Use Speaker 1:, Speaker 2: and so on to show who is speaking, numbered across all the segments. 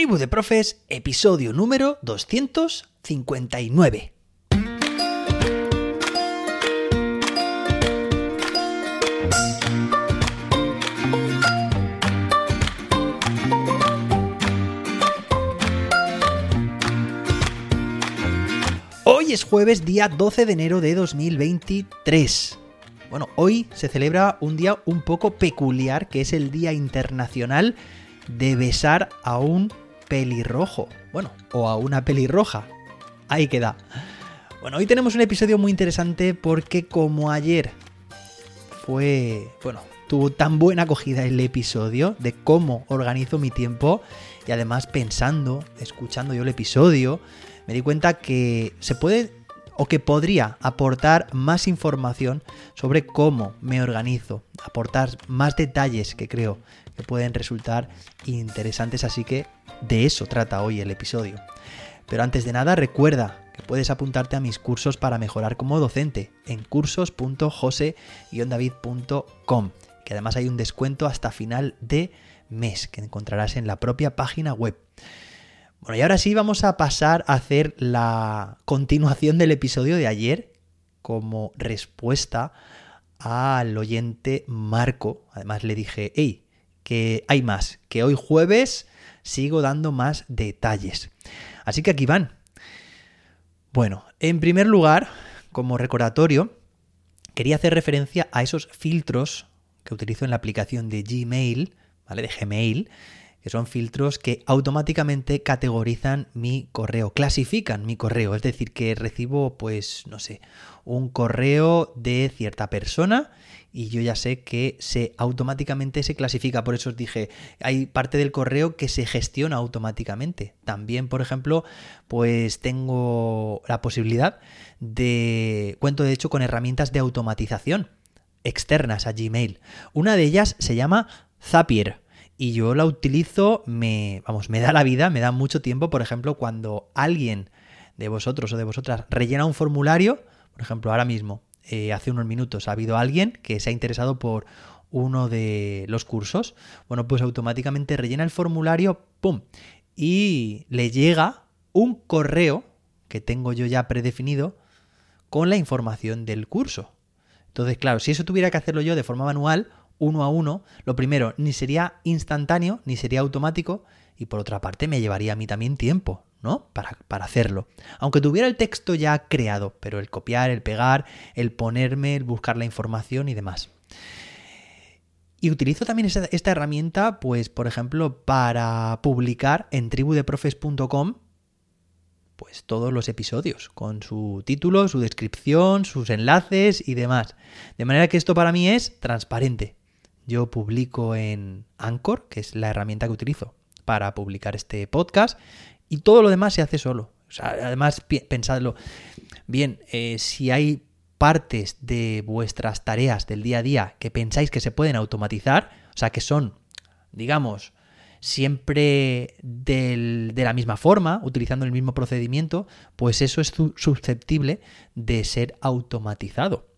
Speaker 1: Tribu de Profes, episodio número 259. Hoy es jueves, día 12 de enero de 2023. Bueno, hoy se celebra un día un poco peculiar, que es el Día Internacional de Besar a un pelirrojo. Bueno, o a una pelirroja. Ahí queda. Bueno, hoy tenemos un episodio muy interesante porque como ayer fue, bueno, tuvo tan buena acogida el episodio de cómo organizo mi tiempo y además pensando, escuchando yo el episodio, me di cuenta que se puede o que podría aportar más información sobre cómo me organizo, aportar más detalles que creo que pueden resultar interesantes, así que de eso trata hoy el episodio. Pero antes de nada, recuerda que puedes apuntarte a mis cursos para mejorar como docente en cursos.jose-david.com, que además hay un descuento hasta final de mes que encontrarás en la propia página web. Bueno, y ahora sí vamos a pasar a hacer la continuación del episodio de ayer como respuesta al oyente Marco. Además le dije, hey, que hay más, que hoy jueves sigo dando más detalles. Así que aquí van. Bueno, en primer lugar, como recordatorio, quería hacer referencia a esos filtros que utilizo en la aplicación de Gmail, ¿vale? De Gmail, que son filtros que automáticamente categorizan mi correo, clasifican mi correo, es decir, que recibo, pues, no sé, un correo de cierta persona y yo ya sé que se automáticamente se clasifica. Por eso os dije, hay parte del correo que se gestiona automáticamente. También, por ejemplo, pues tengo la posibilidad de, cuento de hecho con herramientas de automatización externas a Gmail. Una de ellas se llama Zapier y yo la utilizo, me, vamos, me da la vida, me da mucho tiempo, por ejemplo, cuando alguien de vosotros o de vosotras rellena un formulario, por ejemplo, ahora mismo, eh, hace unos minutos ha habido alguien que se ha interesado por uno de los cursos, bueno, pues automáticamente rellena el formulario, ¡pum! Y le llega un correo que tengo yo ya predefinido con la información del curso. Entonces, claro, si eso tuviera que hacerlo yo de forma manual, uno a uno, lo primero, ni sería instantáneo, ni sería automático, y por otra parte me llevaría a mí también tiempo, ¿no? Para, para, hacerlo. Aunque tuviera el texto ya creado, pero el copiar, el pegar, el ponerme, el buscar la información y demás. Y utilizo también esta, herramienta, pues, por ejemplo, para publicar en tribudeprofes.com pues todos los episodios, con su título, su descripción, sus enlaces y demás. De manera que esto para mí es transparente. Yo publico en Anchor, que es la herramienta que utilizo para publicar este podcast, y todo lo demás se hace solo. O sea, además, pensadlo bien, eh, si hay partes de vuestras tareas del día a día que pensáis que se pueden automatizar, o sea, que son, digamos, siempre del, de la misma forma, utilizando el mismo procedimiento, pues eso es susceptible de ser automatizado.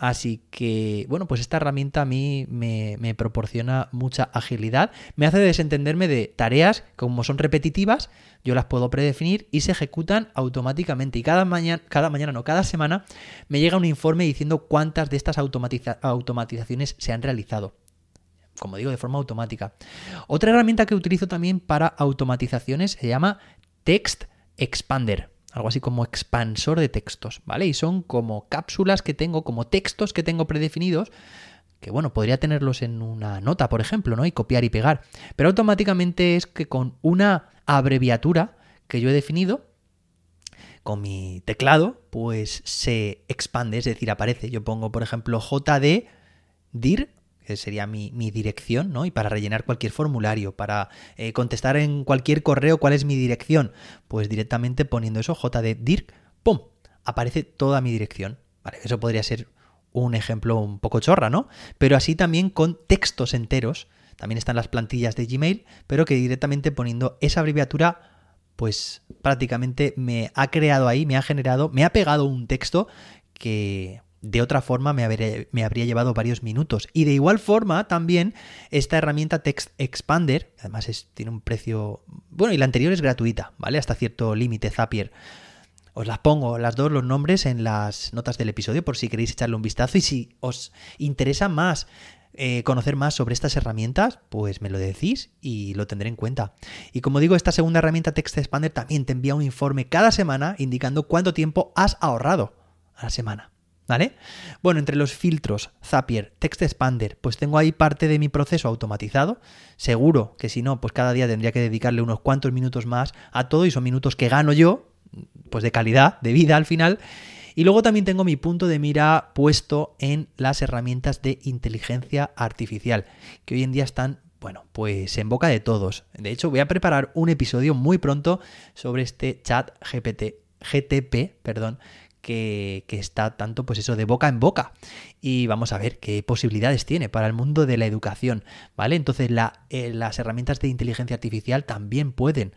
Speaker 1: Así que, bueno, pues esta herramienta a mí me, proporciona mucha agilidad. Me hace desentenderme de tareas como son repetitivas, yo las puedo predefinir y se ejecutan automáticamente. Y cada mañana, cada mañana, no, cada semana me llega un informe diciendo cuántas de estas automatizaciones se han realizado como digo, de forma automática. Otra herramienta que utilizo también para automatizaciones se llama Text Expander algo así como expansor de textos, ¿vale? Y son como cápsulas que tengo, como textos que tengo predefinidos, que bueno, podría tenerlos en una nota, por ejemplo, ¿no? Y copiar y pegar. Pero automáticamente es que con una abreviatura que yo he definido, con mi teclado, pues se expande, es decir, aparece. Yo pongo, por ejemplo, JD dir sería mi, dirección, ¿no? Y para rellenar cualquier formulario, para eh, contestar en cualquier correo cuál es mi dirección, pues directamente poniendo eso, JD Dirk, ¡pum! Aparece toda mi dirección. Eso podría ser un ejemplo un poco chorra, ¿no? Pero así también con textos enteros, también están las plantillas de Gmail, pero que directamente poniendo esa abreviatura, pues prácticamente me ha creado ahí, me ha generado, me ha pegado un texto que De otra forma me habría, llevado varios minutos. Y de igual forma también esta herramienta Text Expander, además tiene un precio... Bueno, y la anterior es gratuita, ¿vale? Hasta cierto límite, Zapier. Os las pongo las dos los nombres en las notas del episodio por si queréis echarle un vistazo y si os interesa más eh, conocer más sobre estas herramientas, pues me lo decís y lo tendré en cuenta. Y como digo, esta segunda herramienta Text Expander también te envía un informe cada semana indicando cuánto tiempo has ahorrado a la semana. ¿Vale? Bueno, entre los filtros, Zapier, Text Expander, pues tengo ahí parte de mi proceso automatizado. Seguro que si no, pues cada día tendría que dedicarle unos cuantos minutos más a todo y son minutos que gano yo, pues de calidad, de vida al final. Y luego también tengo mi punto de mira puesto en las herramientas de inteligencia artificial, que hoy en día están, bueno, pues en boca de todos. De hecho, voy a preparar un episodio muy pronto sobre este chat GPT, GTP, perdón, que, está tanto, pues eso, de boca en boca. Y vamos a ver qué posibilidades tiene para el mundo de la educación, ¿vale? Entonces, eh, las herramientas de inteligencia artificial también pueden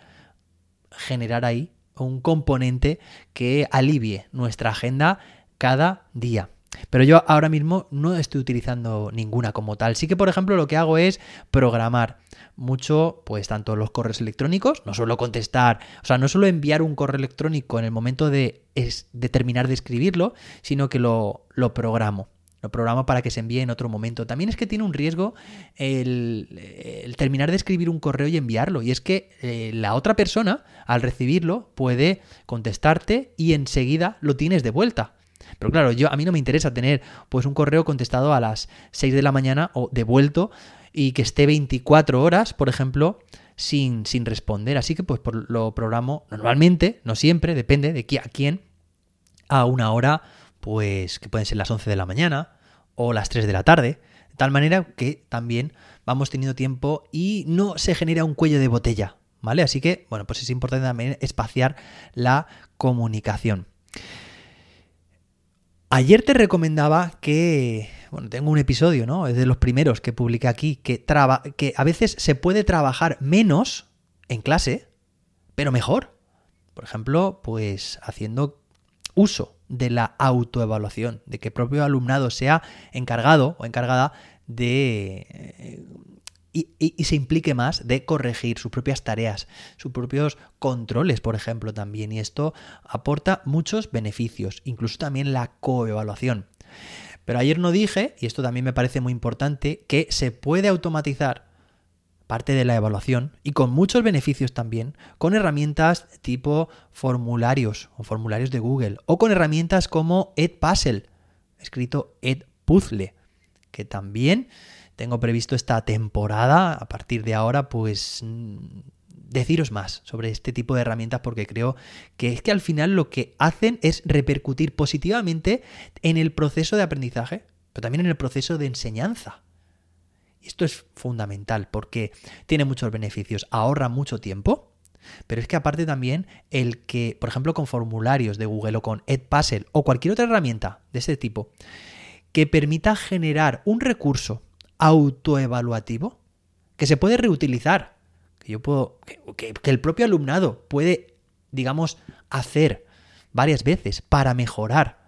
Speaker 1: generar ahí un componente que alivie nuestra agenda cada día. Pero yo ahora mismo no estoy utilizando ninguna como tal. Sí que, por ejemplo, lo que hago es programar mucho, pues tanto los correos electrónicos, no suelo contestar, o sea, no suelo enviar un correo electrónico en el momento de, de terminar de escribirlo, sino que lo, lo programo. Lo programa para que se envíe en otro momento. También es que tiene un riesgo el, terminar de escribir un correo y enviarlo. Y es que eh, la otra persona, al recibirlo, puede contestarte y enseguida lo tienes de vuelta. Pero claro, yo a mí no me interesa tener pues un correo contestado a las 6 de la mañana o devuelto y que esté 24 horas, por ejemplo, sin, sin responder. Así que pues lo programo normalmente, no siempre, depende de a quién, a una hora pues que pueden ser las 11 de la mañana o las 3 de la tarde, de tal manera que también vamos teniendo tiempo y no se genera un cuello de botella, ¿vale? Así que, bueno, pues es importante también espaciar la comunicación. Ayer te recomendaba que, bueno, tengo un episodio, ¿no? Es de los primeros que publiqué aquí, que, que a veces se puede trabajar menos en clase, pero mejor. Por ejemplo, pues haciendo uso de la autoevaluación, de que el propio alumnado sea encargado o encargada de... Y, se implique más de corregir sus propias tareas, sus propios controles, por ejemplo, también. Y esto aporta muchos beneficios, incluso también la coevaluación. Pero ayer no dije, y esto también me parece muy importante, que se puede automatizar parte de la evaluación y con muchos beneficios también, con herramientas tipo formularios o formularios de Google o con herramientas como Edpuzzle, escrito Edpuzzle, que también tengo previsto esta temporada, a partir de ahora, pues deciros más sobre este tipo de herramientas porque creo que es que al final lo que hacen es repercutir positivamente en el proceso de aprendizaje, pero también en el proceso de enseñanza. Y esto es fundamental porque tiene muchos beneficios, ahorra mucho tiempo, pero es que aparte también el que, por ejemplo, con formularios de Google o con Edpuzzle o cualquier otra herramienta de este tipo, que permita generar un recurso autoevaluativo que se puede reutilizar, que yo puedo, que, el propio alumnado puede, digamos, hacer varias veces para mejorar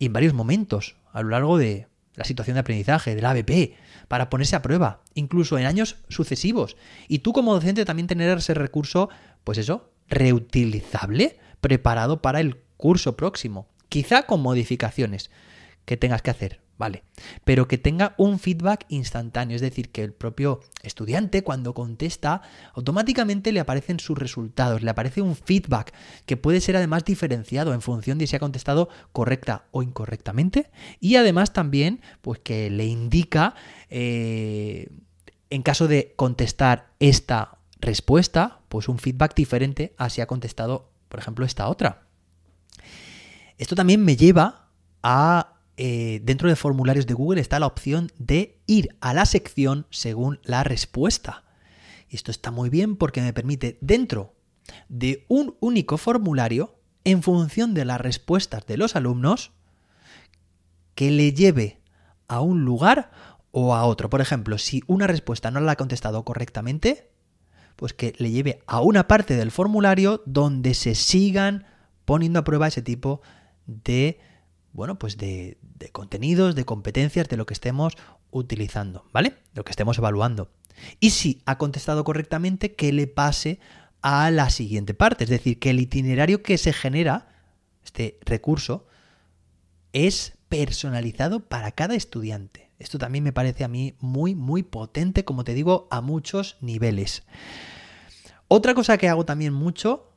Speaker 1: y en varios momentos a lo largo de la situación de aprendizaje, del ABP, para ponerse a prueba, incluso en años sucesivos. Y tú como docente también tener ese recurso, pues eso, reutilizable, preparado para el curso próximo, quizá con modificaciones que tengas que hacer, vale, pero que tenga un feedback instantáneo, es decir, que el propio estudiante cuando contesta automáticamente le aparecen sus resultados, le aparece un feedback que puede ser además diferenciado en función de si ha contestado correcta o incorrectamente y además también pues que le indica eh, en caso de contestar esta respuesta, pues un feedback diferente a si ha contestado, por ejemplo, esta otra. Esto también me lleva a eh, dentro de formularios de Google está la opción de ir a la sección según la respuesta. Y esto está muy bien porque me permite dentro de un único formulario, en función de las respuestas de los alumnos, que le lleve a un lugar o a otro. Por ejemplo, si una respuesta no la ha contestado correctamente, pues que le lleve a una parte del formulario donde se sigan poniendo a prueba ese tipo de bueno, pues de, contenidos, de competencias, de lo que estemos utilizando, ¿vale? Lo que estemos evaluando. Y si ha contestado correctamente, que le pase a la siguiente parte. Es decir, que el itinerario que se genera, este recurso, es personalizado para cada estudiante. Esto también me parece a mí muy, muy potente, como te digo, a muchos niveles. Otra cosa que hago también mucho,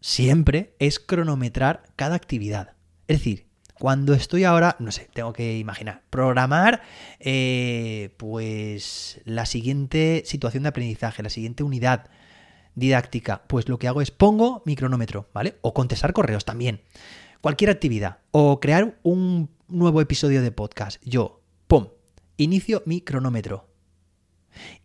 Speaker 1: siempre, es cronometrar cada actividad. Es decir, cuando estoy ahora, no sé, tengo que imaginar, programar eh, pues la siguiente situación de aprendizaje, la siguiente unidad didáctica, pues lo que hago es pongo mi cronómetro, ¿vale? O contestar correos también. Cualquier actividad. O crear un nuevo episodio de podcast. Yo, ¡pum! Inicio mi cronómetro.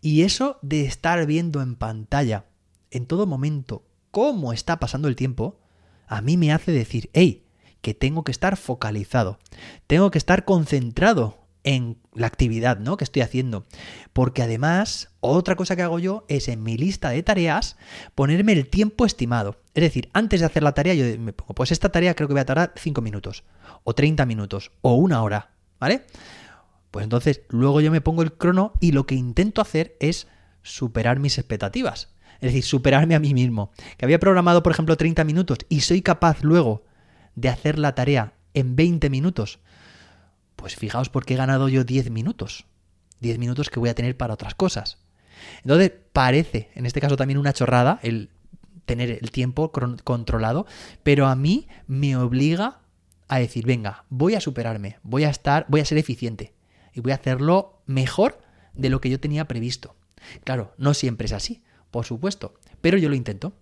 Speaker 1: Y eso de estar viendo en pantalla en todo momento cómo está pasando el tiempo, a mí me hace decir, hey, que tengo que estar focalizado, tengo que estar concentrado en la actividad ¿no? que estoy haciendo. Porque además, otra cosa que hago yo es en mi lista de tareas ponerme el tiempo estimado. Es decir, antes de hacer la tarea, yo me pongo, pues esta tarea creo que voy a tardar 5 minutos, o 30 minutos, o una hora, ¿vale? Pues entonces luego yo me pongo el crono y lo que intento hacer es superar mis expectativas. Es decir, superarme a mí mismo. Que había programado, por ejemplo, 30 minutos y soy capaz luego de hacer la tarea en 20 minutos, pues fijaos por qué he ganado yo 10 minutos. 10 minutos que voy a tener para otras cosas. Entonces, parece, en este caso también una chorrada, el tener el tiempo controlado, pero a mí me obliga a decir, venga, voy a superarme, voy a estar, voy a ser eficiente y voy a hacerlo mejor de lo que yo tenía previsto. Claro, no siempre es así, por supuesto, pero yo lo intento.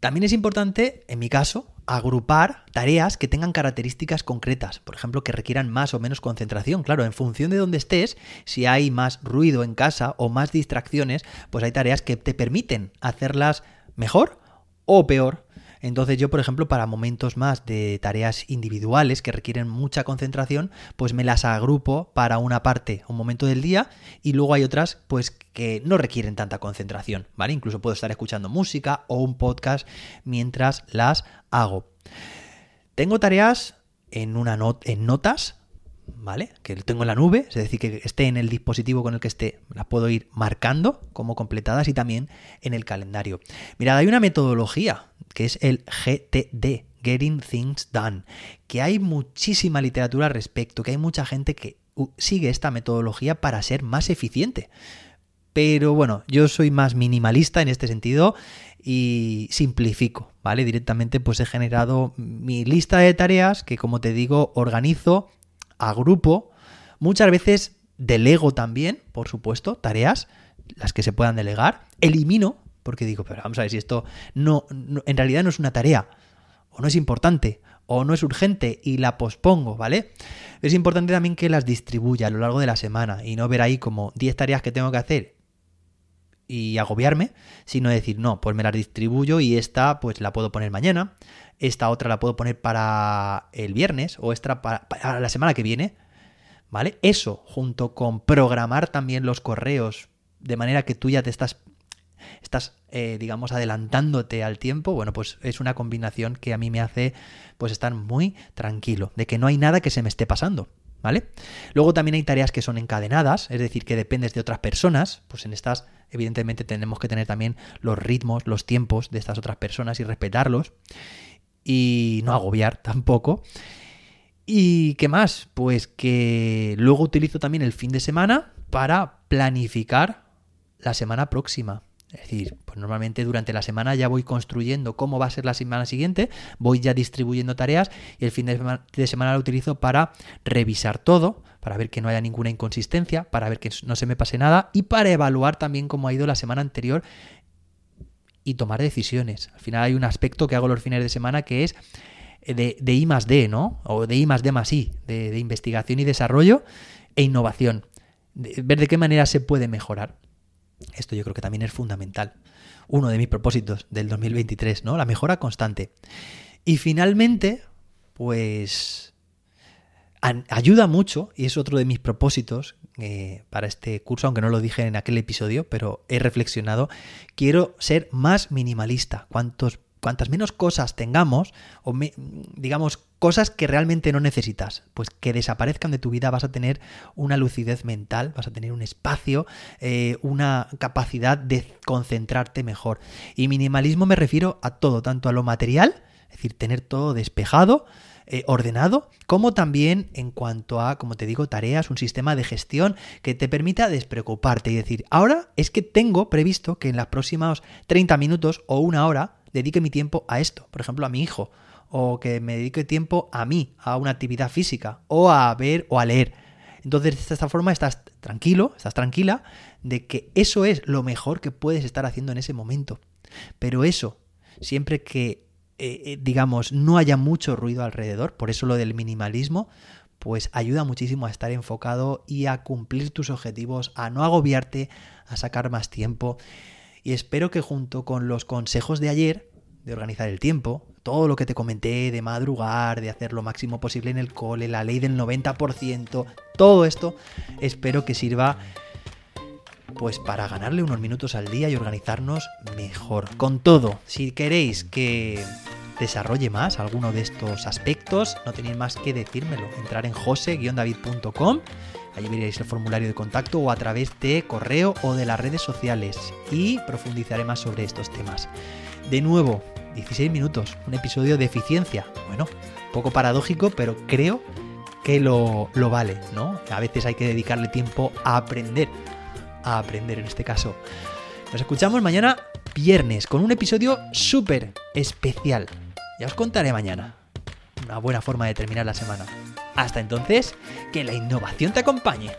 Speaker 1: También es importante, en mi caso, agrupar tareas que tengan características concretas, por ejemplo, que requieran más o menos concentración. Claro, en función de dónde estés, si hay más ruido en casa o más distracciones, pues hay tareas que te permiten hacerlas mejor o peor entonces yo, por ejemplo, para momentos más de tareas individuales que requieren mucha concentración, pues me las agrupo para una parte, un momento del día, y luego hay otras pues que no requieren tanta concentración, ¿vale? Incluso puedo estar escuchando música o un podcast mientras las hago. Tengo tareas en, una en notas ¿vale? Que lo tengo en la nube, es decir, que esté en el dispositivo con el que esté, las puedo ir marcando como completadas y también en el calendario. Mirad, hay una metodología que es el GTD, Getting Things Done, que hay muchísima literatura al respecto, que hay mucha gente que sigue esta metodología para ser más eficiente. Pero bueno, yo soy más minimalista en este sentido y simplifico, ¿vale? Directamente pues he generado mi lista de tareas que como te digo organizo agrupo, muchas veces delego también, por supuesto, tareas, las que se puedan delegar, elimino, porque digo, pero vamos a ver si esto no, en realidad no es una tarea, o no es importante, o no es urgente y la pospongo, ¿vale? Es importante también que las distribuya a lo largo de la semana y no ver ahí como 10 tareas que tengo que hacer y agobiarme, sino decir, no, pues me las distribuyo y esta pues la puedo poner mañana, esta otra la puedo poner para el viernes o esta para, la semana que viene, ¿vale? Eso, junto con programar también los correos, de manera que tú ya te estás, estás eh, digamos, adelantándote al tiempo, bueno, pues es una combinación que a mí me hace, pues, estar muy tranquilo, de que no hay nada que se me esté pasando. ¿Vale? Luego también hay tareas que son encadenadas, es decir, que dependes de otras personas, pues en estas evidentemente tenemos que tener también los ritmos, los tiempos de estas otras personas y respetarlos y no agobiar tampoco. ¿Y qué más? Pues que luego utilizo también el fin de semana para planificar la semana próxima. Es decir, pues normalmente durante la semana ya voy construyendo cómo va a ser la semana siguiente, voy ya distribuyendo tareas y el fin de semana, de semana lo utilizo para revisar todo, para ver que no haya ninguna inconsistencia, para ver que no se me pase nada y para evaluar también cómo ha ido la semana anterior y tomar decisiones. Al final hay un aspecto que hago los fines de semana que es de, de I más D, ¿no? O de I más D más I, de, investigación y desarrollo e innovación. ver de qué manera se puede mejorar. Esto yo creo que también es fundamental. Uno de mis propósitos del 2023, ¿no? La mejora constante. Y finalmente, pues ayuda mucho, y es otro de mis propósitos eh, para este curso, aunque no lo dije en aquel episodio, pero he reflexionado, quiero ser más minimalista. Cuantas menos cosas tengamos, o digamos cosas que realmente no necesitas, pues que desaparezcan de tu vida, vas a tener una lucidez mental, vas a tener un espacio, eh, una capacidad de concentrarte mejor. Y minimalismo me refiero a todo, tanto a lo material, es decir, tener todo despejado, eh, ordenado, como también en cuanto a, como te digo, tareas, un sistema de gestión que te permita despreocuparte y decir, ahora es que tengo previsto que en los próximos 30 minutos o una hora dedique mi tiempo a esto, por ejemplo, a mi hijo, o que me dedique tiempo a mí, a una actividad física, o a ver o a leer. Entonces, de esta forma estás tranquilo, estás tranquila de que eso es lo mejor que puedes estar haciendo en ese momento. Pero eso, siempre que, eh, digamos, no haya mucho ruido alrededor, por eso lo del minimalismo, pues ayuda muchísimo a estar enfocado y a cumplir tus objetivos, a no agobiarte, a sacar más tiempo. Y espero que junto con los consejos de ayer, de organizar el tiempo, todo lo que te comenté de madrugar, de hacer lo máximo posible en el cole, la ley del 90%, todo esto espero que sirva pues para ganarle unos minutos al día y organizarnos mejor. Con todo, si queréis que desarrolle más alguno de estos aspectos, no tenéis más que decírmelo. Entrar en jose-david.com, allí veréis el formulario de contacto o a través de correo o de las redes sociales y profundizaré más sobre estos temas. De nuevo, 16 minutos, un episodio de eficiencia. Bueno, poco paradójico, pero creo que lo, lo, vale, ¿no? A veces hay que dedicarle tiempo a aprender, a aprender en este caso. Nos escuchamos mañana viernes con un episodio súper especial. Ya os contaré mañana. Una buena forma de terminar la semana. Hasta entonces, que la innovación te acompañe.